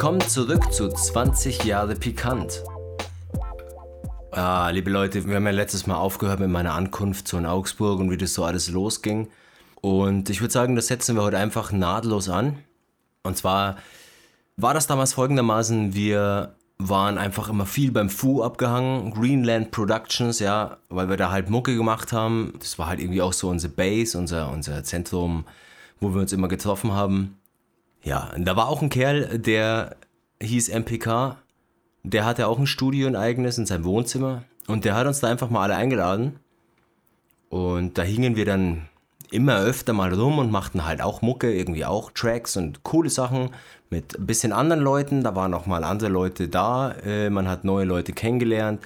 Willkommen zurück zu 20 Jahre Pikant. Ah, liebe Leute, wir haben ja letztes Mal aufgehört mit meiner Ankunft so in Augsburg und wie das so alles losging. Und ich würde sagen, das setzen wir heute einfach nahtlos an. Und zwar war das damals folgendermaßen, wir waren einfach immer viel beim Fu abgehangen, Greenland Productions, ja, weil wir da halt Mucke gemacht haben. Das war halt irgendwie auch so unsere Base, unser, unser Zentrum, wo wir uns immer getroffen haben. Ja, da war auch ein Kerl, der hieß MPK. Der hatte auch ein Studio, ein eigenes in seinem Wohnzimmer. Und der hat uns da einfach mal alle eingeladen. Und da hingen wir dann immer öfter mal rum und machten halt auch Mucke, irgendwie auch Tracks und coole Sachen mit ein bisschen anderen Leuten. Da waren auch mal andere Leute da. Äh, man hat neue Leute kennengelernt.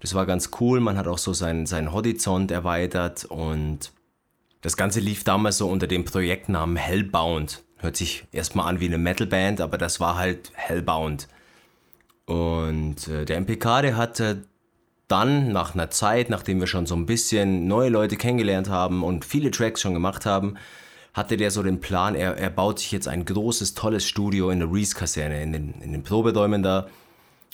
Das war ganz cool. Man hat auch so seinen, seinen Horizont erweitert und das Ganze lief damals so unter dem Projektnamen Hellbound. Hört sich erstmal an wie eine Metalband, aber das war halt Hellbound. Und äh, der MPK, der hatte dann nach einer Zeit, nachdem wir schon so ein bisschen neue Leute kennengelernt haben und viele Tracks schon gemacht haben, hatte der so den Plan, er, er baut sich jetzt ein großes, tolles Studio in der Reese-Kaserne, in den, in den Proberäumen da.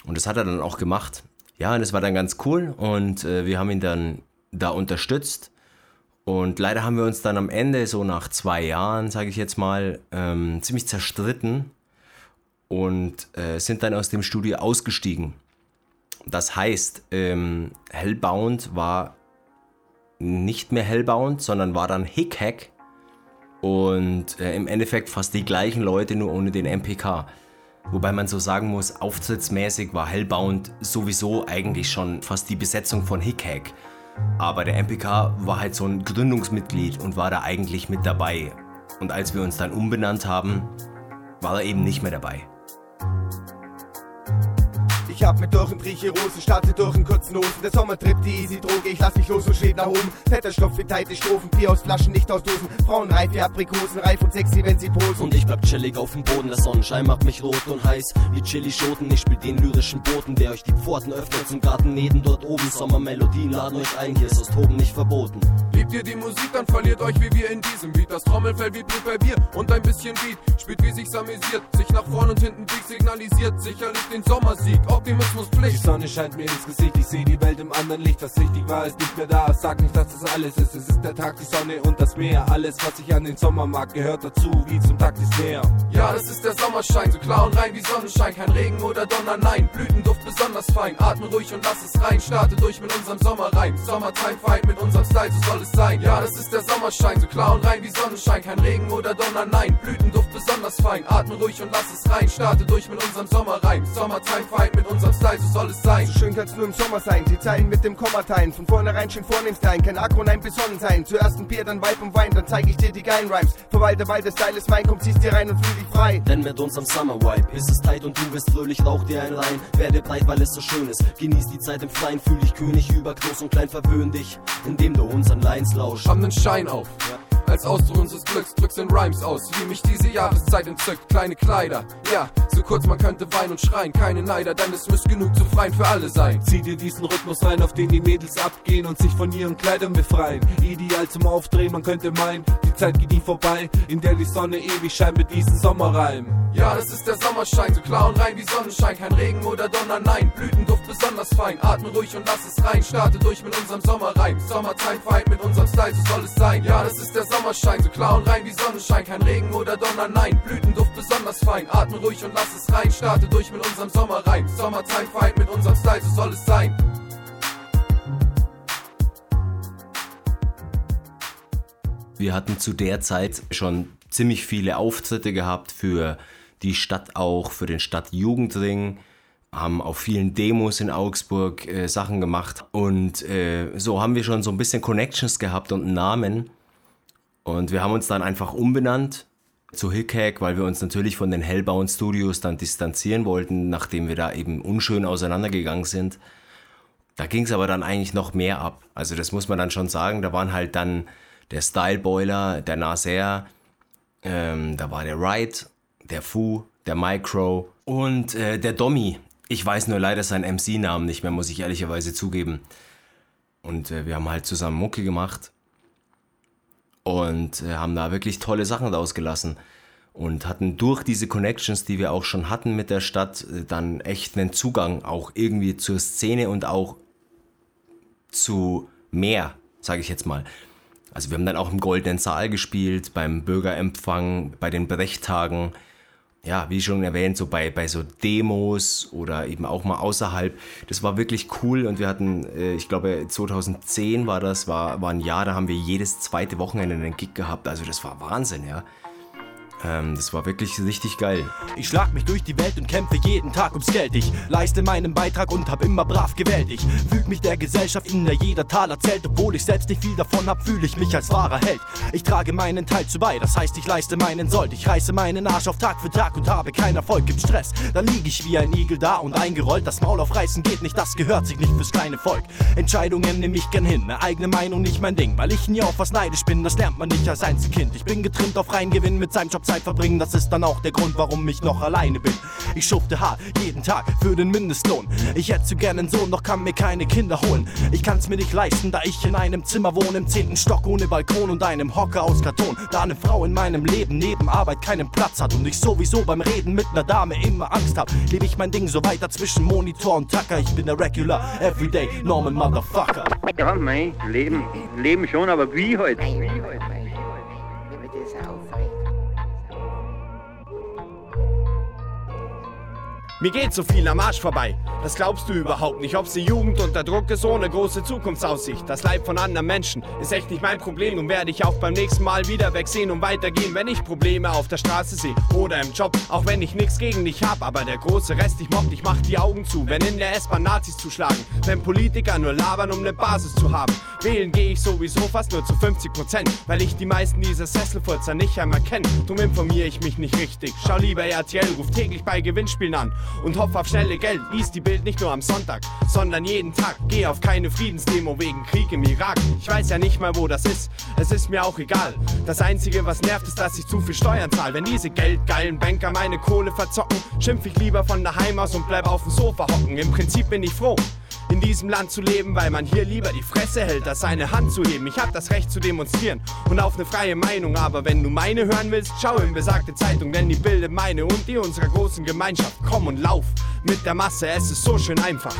Und das hat er dann auch gemacht. Ja, und das war dann ganz cool und äh, wir haben ihn dann da unterstützt. Und leider haben wir uns dann am Ende, so nach zwei Jahren, sage ich jetzt mal, ähm, ziemlich zerstritten und äh, sind dann aus dem Studio ausgestiegen. Das heißt, ähm, Hellbound war nicht mehr Hellbound, sondern war dann Hickhack und äh, im Endeffekt fast die gleichen Leute, nur ohne den MPK. Wobei man so sagen muss, auftrittsmäßig war Hellbound sowieso eigentlich schon fast die Besetzung von Hickhack. Aber der MPK war halt so ein Gründungsmitglied und war da eigentlich mit dabei. Und als wir uns dann umbenannt haben, war er eben nicht mehr dabei. Ich hab mit durch und rieche Rosen, starte durch in kurzen Hosen. Der Sommer trippt die easy Droge, ich lass mich los und schweb nach oben. Fetter Stoff wie teite Strophen, Bier aus Flaschen, nicht aus Dosen. Frauen reif wie Aprikosen, reif und sexy, wenn sie posen. Und ich bleib chillig auf dem Boden, der Sonnenschein macht mich rot und heiß wie Chili-Schoten. Ich spiel den lyrischen Boten, der euch die Pforten öffnet zum Garten neben dort oben. Sommermelodien laden euch ein, hier ist das Toben nicht verboten. Liebt ihr die Musik, dann verliert euch wie wir in diesem Beat. Das Trommelfell vibriert bei Bier und ein bisschen Beat. Spielt wie sich's amüsiert, sich nach vorn und hinten Weg signalisiert. Sicherlich den Sommersieg, Optimismus Pflicht. Die Sonne scheint mir ins Gesicht, ich sehe die Welt im anderen Licht. Was richtig war, ist nicht mehr da. Sag nicht, dass das alles ist. Es ist der Tag, die Sonne und das Meer. Alles, was ich an den Sommer mag, gehört dazu, wie zum Tag des Meer. Ja, das ist der Sommerschein, so klar und rein wie Sonnenschein. Kein Regen oder Donner, nein. Blütenduft besonders fein. Atme ruhig und lass es rein. Starte durch mit unserem Sommerreim. Sommertime fein mit unserem Style, so soll es sein. Ja, das ist der Sommerschein, so klar und rein wie Sonnenschein. Kein Regen oder Donner, nein. Blütenduft besonders fein. Atme ruhig und lass es rein. Starte durch mit unserem Sommerreim. Sommertime fein mit unserem Style, so soll es sein. So schön kann's nur im Sommer sein, die Zeilen mit dem Komma teilen. Von vornherein schön vornehmstein, kein Akro, nein, besonnen sein. Zuerst ein Bier, dann Weib und Wein, dann zeig ich dir die geilen Rhymes. Verwalte, weil der Style ist mein, komm, ziehst dir rein und fühl dich frei. Denn mit unserem Summer Vibe ist es tight und du wirst fröhlich, rauch dir ein rein. Werde breit, weil es so schön ist. Genieß die Zeit im Freien, fühl dich König über groß und klein, verwöhn dich, indem du unseren Lines lauschst. Haben nen Schein auf. Als Ausdruck unseres Glücks drückst in Rhymes aus, wie mich diese Jahreszeit entzückt. Kleine Kleider, ja, so kurz man könnte weinen und schreien. Keine Neider, denn es müsste genug zu freien für alle sein. Zieh dir diesen Rhythmus rein, auf den die Mädels abgehen und sich von ihren Kleidern befreien. Ideal zum Aufdrehen, man könnte meinen, die Zeit geht nie vorbei, in der die Sonne ewig scheint mit diesem Sommerreim. Ja, das ist der Sommerschein, so klar und rein wie Sonnenschein. Kein Regen oder Donner, nein. Blütenduft besonders fein. Atme ruhig und lass es rein. Starte durch mit unserem Sommerreim. Sommertime fight mit unserem Style, so soll es sein. Ja, das ist der Sommerschein, so klar und rein wie Sonnenschein. Kein Regen oder Donner, nein. Blütenduft besonders fein. Atme ruhig und lass es rein. Starte durch mit unserem Sommerreim. Sommertime fight mit unserem Style, so soll es sein. Wir hatten zu der Zeit schon ziemlich viele Auftritte gehabt für die Stadt auch, für den Stadtjugendring, haben auf vielen Demos in Augsburg äh, Sachen gemacht und äh, so haben wir schon so ein bisschen Connections gehabt und einen Namen und wir haben uns dann einfach umbenannt zu Hickhack, weil wir uns natürlich von den Hellbound Studios dann distanzieren wollten, nachdem wir da eben unschön auseinandergegangen sind. Da ging es aber dann eigentlich noch mehr ab. Also das muss man dann schon sagen. Da waren halt dann der Style Boiler, der Nasser, ähm, da war der Wright, der Fu, der Micro und äh, der Dommy. Ich weiß nur leider seinen MC-Namen nicht mehr, muss ich ehrlicherweise zugeben. Und äh, wir haben halt zusammen Mucke gemacht und äh, haben da wirklich tolle Sachen rausgelassen. und hatten durch diese Connections, die wir auch schon hatten mit der Stadt, äh, dann echt einen Zugang auch irgendwie zur Szene und auch zu mehr, sage ich jetzt mal. Also wir haben dann auch im Goldenen Saal gespielt, beim Bürgerempfang, bei den Brechtagen. Ja, wie schon erwähnt, so bei, bei so Demos oder eben auch mal außerhalb. Das war wirklich cool und wir hatten, äh, ich glaube 2010 war das, war, war ein Jahr, da haben wir jedes zweite Wochenende einen Gig gehabt. Also das war Wahnsinn, ja. Ähm, das war wirklich richtig geil. Ich schlag mich durch die Welt und kämpfe jeden Tag ums Geld. Ich leiste meinen Beitrag und hab immer brav gewählt. Ich füg mich der Gesellschaft, in der jeder Taler zählt. Obwohl ich selbst nicht viel davon hab, fühle ich mich als wahrer Held. Ich trage meinen Teil zu bei, das heißt, ich leiste meinen Sold. Ich reiße meinen Arsch auf Tag für Tag und habe keinen Erfolg, gibt Stress. Dann lieg ich wie ein Igel da und eingerollt. Das Maul aufreißen geht nicht, das gehört sich nicht fürs kleine Volk. Entscheidungen nehme ich gern hin, eine eigene Meinung nicht mein Ding. Weil ich nie auf was neidisch bin, das lernt man nicht als Einzelkind. Ich bin getrimmt auf Reingewinn mit seinem Job Zeit verbringen, das ist dann auch der Grund, warum ich noch alleine bin. Ich schufte hart jeden Tag für den Mindestlohn. Ich hätte zu gern einen Sohn, doch kann mir keine Kinder holen. Ich kann's mir nicht leisten, da ich in einem Zimmer wohne, im zehnten Stock ohne Balkon und einem Hocker aus Karton. Da eine Frau in meinem Leben neben Arbeit keinen Platz hat und ich sowieso beim Reden mit einer Dame immer Angst hab. Lebe ich mein Ding so weiter zwischen Monitor und Tacker. Ich bin der Regular, Everyday, Norman Motherfucker. Ja, mein Leben, Leben schon, aber wie heute? Wie wird Mir geht so viel am Arsch vorbei. Das glaubst du überhaupt nicht. Ob die Jugend unter Druck ist, ohne große Zukunftsaussicht. Das Leib von anderen Menschen ist echt nicht mein Problem. Nun werde ich auch beim nächsten Mal wieder wegsehen und weitergehen, wenn ich Probleme auf der Straße sehe oder im Job. Auch wenn ich nichts gegen dich hab, aber der große Rest, ich mobb, ich mach die Augen zu. Wenn in der S-Bahn Nazis zuschlagen, wenn Politiker nur labern, um ne Basis zu haben. Wählen gehe ich sowieso fast nur zu 50 Prozent, weil ich die meisten dieser Sesselfurzer nicht einmal kenne. Drum informiere ich mich nicht richtig. Schau lieber RTL, ruf täglich bei Gewinnspielen an und hoffe auf schnelle Geld. Lies die Bild nicht nur am Sonntag, sondern jeden Tag. Geh auf keine Friedensdemo wegen Krieg im Irak. Ich weiß ja nicht mal, wo das ist. Es ist mir auch egal. Das Einzige, was nervt, ist, dass ich zu viel Steuern zahle. Wenn diese geldgeilen Banker meine Kohle verzocken, schimpf ich lieber von daheim aus und bleib auf dem Sofa hocken. Im Prinzip bin ich froh in diesem Land zu leben, weil man hier lieber die Fresse hält, als seine Hand zu heben. Ich hab das Recht zu demonstrieren und auf eine freie Meinung, aber wenn du meine hören willst, schau in besagte Zeitung, denn die bildet meine und die unserer großen Gemeinschaft. Komm und lauf mit der Masse, es ist so schön einfach.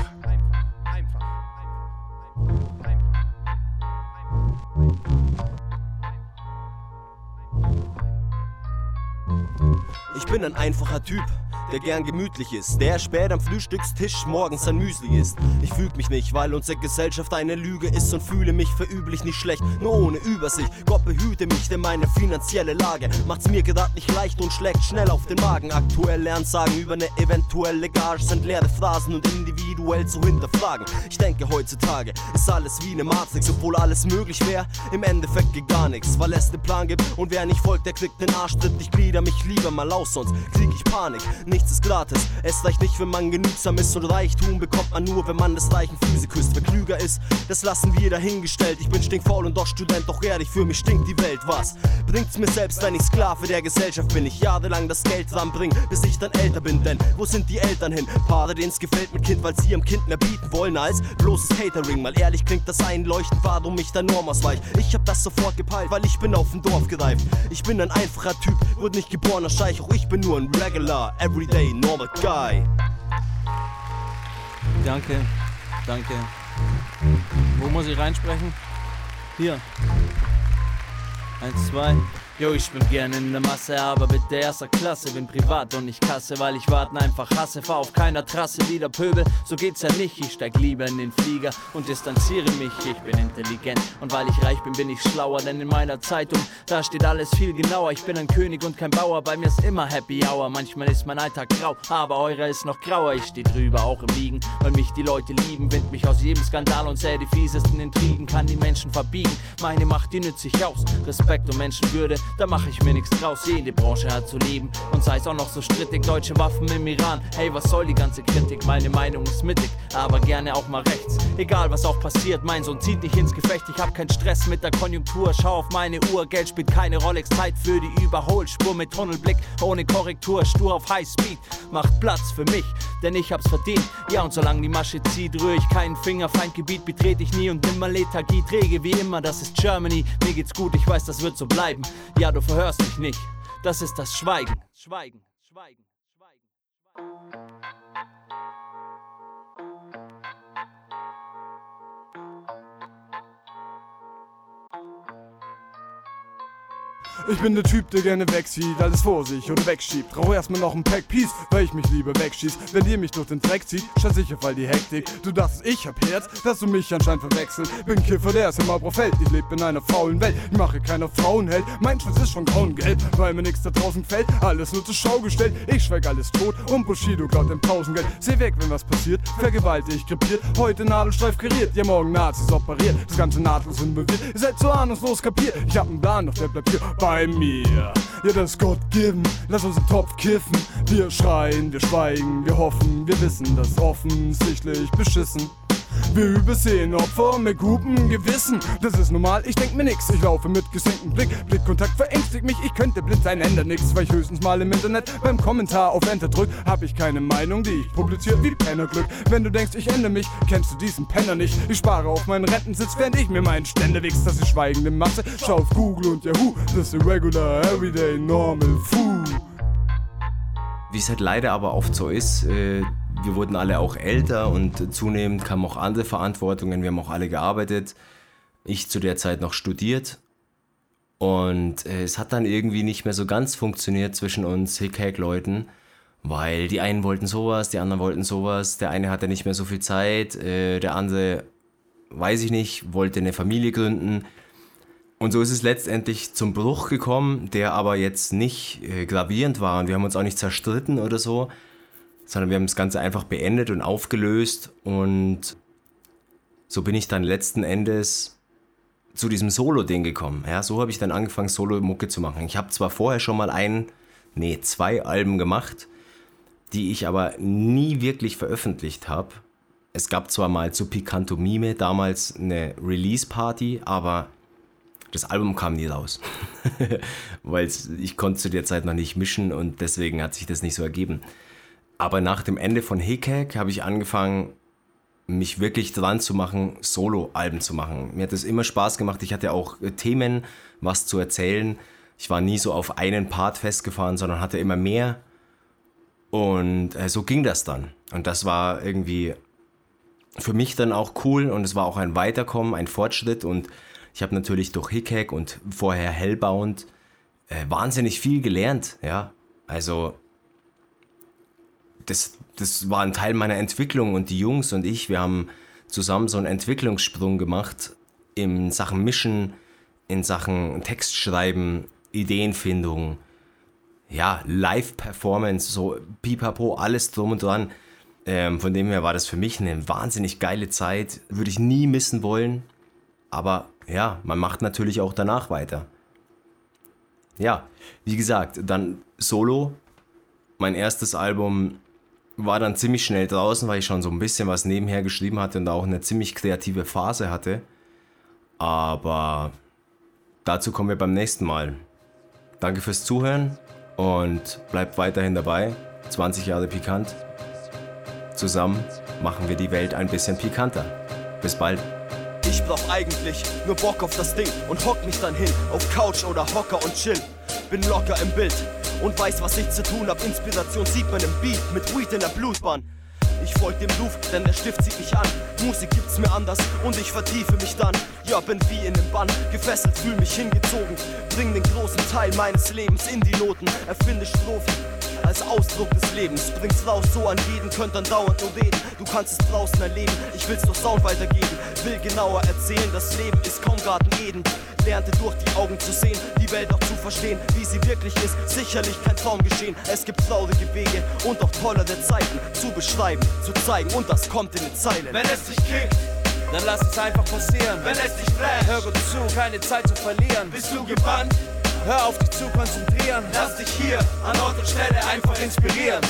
Ich bin ein einfacher Typ, der gern gemütlich ist, der spät am Frühstückstisch morgens sein Müsli isst. Ich füg mich nicht, weil unsere Gesellschaft eine Lüge ist und fühle mich für üblich nicht schlecht, nur ohne Übersicht. Gott behüte mich, denn meine finanzielle Lage macht's mir gerade nicht leicht und schlägt schnell auf den Magen. Aktuelle Ansagen über eine eventuelle Gage sind leere Phrasen und individuell zu hinterfragen. Ich denke heutzutage ist alles wie eine Matrix, obwohl alles möglich wäre. Im Endeffekt geht gar nichts, weil es den Plan gibt und wer nicht folgt, der kriegt den Arschtritt. Ich glieder mich lieber mal aus, sonst krieg ich Panik. Nichts ist gratis, es reicht nicht, wenn man genügsam ist und Reichtum bekommt man nur, wenn man des reichen Füße küsst. Wer klüger ist, das lassen wir dahingestellt. Ich bin stinkfaul und doch Student, doch ehrlich, für mich stinkt die Welt. Was bringt's mir selbst, wenn ich Sklave der Gesellschaft bin? Ich jahrelang das Geld ranbring, bis ich dann älter bin. Denn wo sind die Eltern hin? Paare, denen's gefällt mit Kind, weil sie ihrem Kind mehr bieten wollen als bloßes Catering. Mal ehrlich klingt das einleuchtend, warum ich der Norm ausweich. Ich hab das sofort gepeilt, weil ich bin auf dem Dorf gereift. Ich bin ein einfacher Typ, wurde nicht geborener Scheich, auch ich bin nur ein Regular, Everyday, Normal Guy. Danke, danke. Wo muss ich reinsprechen? Hier. Eins, zwei. Jo, ich bin gerne in der Masse, aber bitte erster Klasse. Bin privat und nicht Kasse, weil ich warten einfach hasse. Fahr auf keiner Trasse wieder Pöbel, so geht's ja nicht. Ich steig lieber in den Flieger und distanziere mich. Ich bin intelligent und weil ich reich bin, bin ich schlauer. Denn in meiner Zeitung, da steht alles viel genauer. Ich bin ein König und kein Bauer, bei mir ist immer Happy Hour. Manchmal ist mein Alltag grau, aber eurer ist noch grauer. Ich steh drüber, auch im Liegen, weil mich die Leute lieben. Wind mich aus jedem Skandal und sähe die fiesesten Intrigen. Kann die Menschen verbiegen, meine Macht, die nützt sich aus. Respekt und Menschenwürde, da mach ich mir nichts draus. Jede Branche hat zu leben und sei es auch noch so strittig. Deutsche Waffen im Iran, hey, was soll die ganze Kritik? Meine Meinung ist mittig, aber gerne auch mal rechts. Egal was auch passiert, mein Sohn zieht nicht ins Gefecht. Ich hab keinen Stress mit der Konjunktur, schau auf meine Uhr. Geld spielt keine Rolex, Zeit für die Überholspur mit Tunnelblick, ohne Korrektur, stur auf High Speed. Macht Platz für mich, denn ich hab's verdient. Ja, und solange die Masche zieht, rühr ich keinen Finger. Feindgebiet betrete ich nie und nimmer Lethargie. Träge wie immer, das ist Germany. Mir geht's gut, ich weiß, das wird so bleiben. Ja, du verhörst mich nicht. das ist das Schweigen. Schweigen, Schweigen, Schweigen. Ich bin der Typ, der gerne wegzieht, alles vor sich oder wegschiebt. Rauch erstmal noch ein Pack Peace, weil ich mich lieber wegschieß. Wenn ihr mich durch den Dreck zieht, statt sicher fall die Hektik. Du dachtest, ich hab Herz, dass du mich anscheinend verwechselt. Bin Kiffer, der ist im Abrofeld. Ich lebe in einer faulen Welt, ich mache keiner Frauenheld. Mein Schwanz ist schon grauengelb, weil mir nichts da draußen fällt. Alles nur zur Schau gestellt, ich schweig alles tot und Bushido klaut dem Tausendgeld. Seh weg, wenn was passiert, vergewaltigt, krepiert. Heute Nadelstreif kariert, ja morgen Nazis operiert. Das ganze nahtlos involviert, ihr seid so ahnungslos kapiert. Ich hab einen Plan, doch der bleibt hier bei mir. Ja, das Gott geben, lass uns den Topf kiffen. Wir schreien, wir schweigen, wir hoffen, wir wissen das offensichtlich beschissen. Wir übersehen Opfer mit gutem Gewissen. Das ist normal, ich denk mir nix. Ich laufe mit gesenktem Blick. Blickkontakt verängstigt mich. Ich könnte blind sein, ändert nix. Weil ich höchstens mal im Internet beim Kommentar auf Enter drück. Hab ich keine Meinung, die ich publiziere wie Pennerglück. Wenn du denkst, ich ändere mich, kennst du diesen Penner nicht. Ich spare auf meinen Rentensitz, während ich mir meinen Ständer wichs. Das ist schweigende Masse. Schau auf Google und Yahoo. Das ist irregular, everyday, normal food. Wie es halt leider aber oft so ist, äh, wir wurden alle auch älter und zunehmend kamen auch andere Verantwortungen. Wir haben auch alle gearbeitet. Ich zu der Zeit noch studiert. Und äh, es hat dann irgendwie nicht mehr so ganz funktioniert zwischen uns Hickhack-Leuten, weil die einen wollten sowas, die anderen wollten sowas. Der eine hatte nicht mehr so viel Zeit, äh, der andere, weiß ich nicht, wollte eine Familie gründen. Und so ist es letztendlich zum Bruch gekommen, der aber jetzt nicht äh, gravierend war und wir haben uns auch nicht zerstritten oder so, sondern wir haben das Ganze einfach beendet und aufgelöst und so bin ich dann letzten Endes zu diesem Solo-Ding gekommen. Ja, so habe ich dann angefangen, Solo-Mucke zu machen. Ich habe zwar vorher schon mal ein, nee, zwei Alben gemacht, die ich aber nie wirklich veröffentlicht habe. Es gab zwar mal zu Picanto Mime damals eine Release-Party, aber das Album kam nie raus. Weil ich konnte zu der Zeit noch nicht mischen und deswegen hat sich das nicht so ergeben. Aber nach dem Ende von Hickhack habe ich angefangen, mich wirklich dran zu machen, Solo-Alben zu machen. Mir hat das immer Spaß gemacht. Ich hatte auch äh, Themen, was zu erzählen. Ich war nie so auf einen Part festgefahren, sondern hatte immer mehr. Und äh, so ging das dann. Und das war irgendwie für mich dann auch cool und es war auch ein Weiterkommen, ein Fortschritt. Und ich habe natürlich durch Hickhack und vorher Hellbound äh, wahnsinnig viel gelernt. Ja, also das, das war ein Teil meiner Entwicklung und die Jungs und ich, wir haben zusammen so einen Entwicklungssprung gemacht in Sachen Mischen, in Sachen Textschreiben, Ideenfindung, ja, Live-Performance, so pipapo, alles drum und dran. Ähm, von dem her war das für mich eine wahnsinnig geile Zeit, würde ich nie missen wollen. Aber ja, man macht natürlich auch danach weiter. Ja, wie gesagt, dann Solo, mein erstes Album war dann ziemlich schnell draußen, weil ich schon so ein bisschen was nebenher geschrieben hatte und auch eine ziemlich kreative Phase hatte. Aber dazu kommen wir beim nächsten Mal. Danke fürs Zuhören und bleibt weiterhin dabei. 20 Jahre pikant. Zusammen machen wir die Welt ein bisschen pikanter. Bis bald. Ich brauch eigentlich nur Bock auf das Ding und hock mich dann hin auf Couch oder Hocker und chill. Bin locker im Bild und weiß, was ich zu tun hab. Inspiration sieht man im Beat mit Weed in der Blutbahn. Ich folg dem Ruf, denn der Stift zieht mich an. Musik gibt's mir anders und ich vertiefe mich dann. Ja, bin wie in einem Bann, gefesselt, fühl mich hingezogen. Bring den großen Teil meines Lebens in die Noten, erfinde Strophen als Ausdruck des Lebens. Bring's raus, so an jeden, könnt dann dauernd nur reden. Du kannst es draußen erleben, ich will's durch Sound weitergeben. Will genauer erzählen, das Leben ist kaum Garten Eden. Lernte durch die Augen zu sehen, die Welt auch zu verstehen, wie sie wirklich ist. Sicherlich kein Traum geschehen. Es gibt traurige Wege und auch tollere Zeiten zu beschreiben, zu zeigen und das kommt in den Zeilen. Wenn es dich kickt, dann lass es einfach passieren. Wenn es dich flasht, hör gut zu, keine Zeit zu verlieren. Bist du gebannt? Hör auf dich zu konzentrieren. Lass dich hier an Ort und Stelle einfach inspirieren.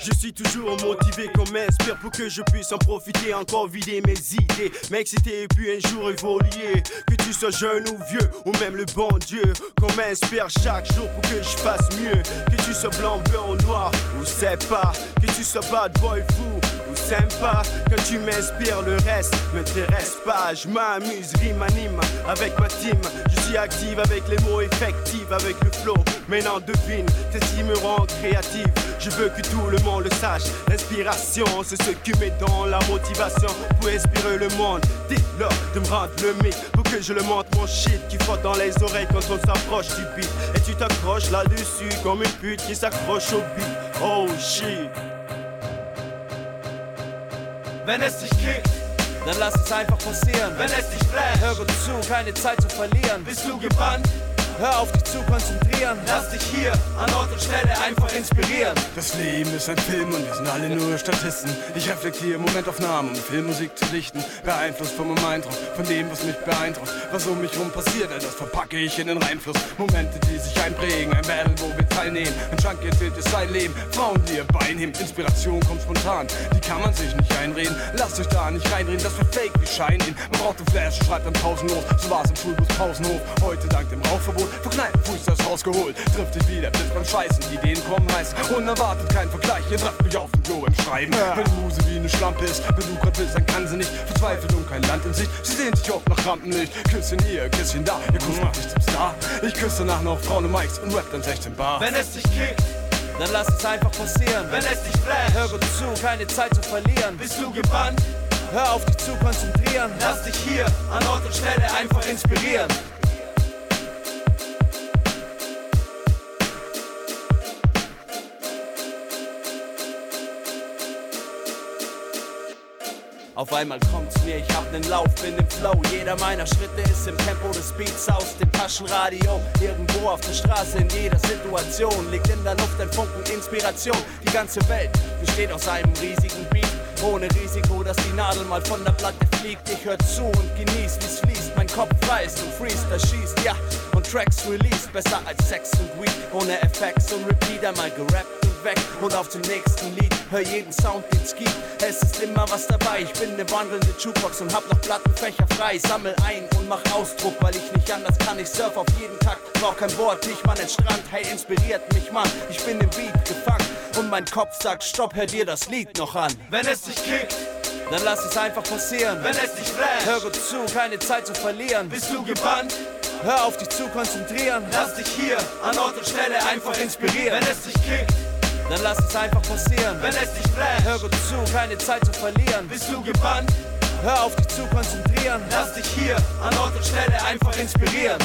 Je suis toujours motivé comme inspire pour que je puisse en profiter, encore vider mes idées, m'exciter et puis un jour évoluer. Que tu sois jeune ou vieux, ou même le bon Dieu, qu'on m'inspire chaque jour pour que je fasse mieux. Que tu sois blanc, blanc ou noir, ou c'est pas. Que tu sois bad boy fou ou sympa. Quand tu m'inspires, le reste m'intéresse pas. Je m'amuse, rime, anime avec ma team. Je suis active avec les mots effectifs, avec le flow. Maintenant devine, qui me rend créative. Je veux que tout le monde le sache. L'inspiration, c'est ce qui met dans la motivation pour inspirer le monde. Dis-leur de me rendre le mic pour que je le montre mon shit qui frotte dans les oreilles quand on s'approche du beat. Et tu t'accroches là-dessus comme une pute qui s'accroche au beat. Oh shit. Wenn es dich kickt, dann lass es einfach passieren. Wenn es dich flasht, hör gut zu, keine Zeit zu verlieren. Bist du gebannt? Hör auf dich zu konzentrieren. Lass dich hier an Ort und Stelle einfach inspirieren. Das Leben ist ein Film und wir sind alle nur Statisten. Ich reflektiere Momentaufnahmen, um Filmmusik zu lichten. Beeinflusst von meinem Eindruck, von dem, was mich beeindruckt. Was um mich rum passiert, das verpacke ich in den Reinfluss. Momente, die sich einprägen, ein Battle, wo wir teilnehmen. Ein Junkie erzählt ist sein Leben. Frauen, die ihr Bein heben. Inspiration kommt spontan, die kann man sich nicht einreden. Lasst euch da nicht reinreden, das wird fake, wir scheinen ihn. Man braucht ein Flash, schreibt dann pausenlos. So war's im Schulbus Pausenhof. Heute dank dem Rauchverbot vor Kneipen Fuß das rausgeholt. Trifft dich wieder, blitzt beim Scheißen, die Ideen kommen heiß. Unerwartet kein Vergleich, ihr trefft mich auf dem Klo im Schreiben. Wenn die Muse wie eine Schlampe ist, wenn du grad willst, dann kann sie nicht. Verzweiflung, kein Land in Sicht, sie sehnt sich oft nach Rampenlicht. Küsschen hier, Küsschen da, ihr Kuss macht dich zum Star. Ich küsse danach noch Frauen und Mikes und rap dann 16 Bar. Wenn es dich kickt, dann lass es einfach passieren. Wenn es dich flasht, hör gut zu, keine Zeit zu verlieren. Bist du gebannt? Hör auf dich zu konzentrieren. Lass dich hier an Ort und Stelle einfach inspirieren. Auf einmal kommt's mir, ich hab nen Lauf, bin im Flow. Jeder meiner Schritte ist im Tempo des Beats aus dem Taschenradio. Irgendwo auf der Straße, in jeder Situation liegt in der Luft ein Funken Inspiration. Die ganze Welt besteht aus einem riesigen Beat. Ohne Risiko, dass die Nadel mal von der Platte fliegt. Ich hör zu und genieß, wie's fließt. Mein Kopf weiß und Freestyle schießt, ja. Und Tracks released, besser als Sex und Weed. Ohne Effects und Repeat einmal gerappt und weg. Und auf zum nächsten Lied, hör jeden Sound, den's gibt. Es ist immer was dabei. Ich bin ne wandelnde Jukebox und hab noch Plattenfächer frei. Sammel ein und mach Ausdruck, weil ich nicht anders kann. Ich surf auf jeden Takt, brauch kein Board, nicht mal den Strand. Hey, inspiriert mich, Mann. Ich bin im Beat gefangen. Und mein Kopf sagt, stopp, hör dir das Lied noch an. Wenn es dich kickt, dann lass es einfach passieren. Wenn es dich flasht, hör gut zu, keine Zeit zu verlieren. Bist du gebannt? Hör auf dich zu konzentrieren. Lass dich hier an Ort und Stelle einfach inspirieren. Wenn es dich kickt, dann lass es einfach passieren. Wenn es dich flasht, hör gut zu, keine Zeit zu verlieren. Bist du gebannt? Hör auf dich zu konzentrieren. Lass dich hier an Ort und Stelle einfach inspirieren.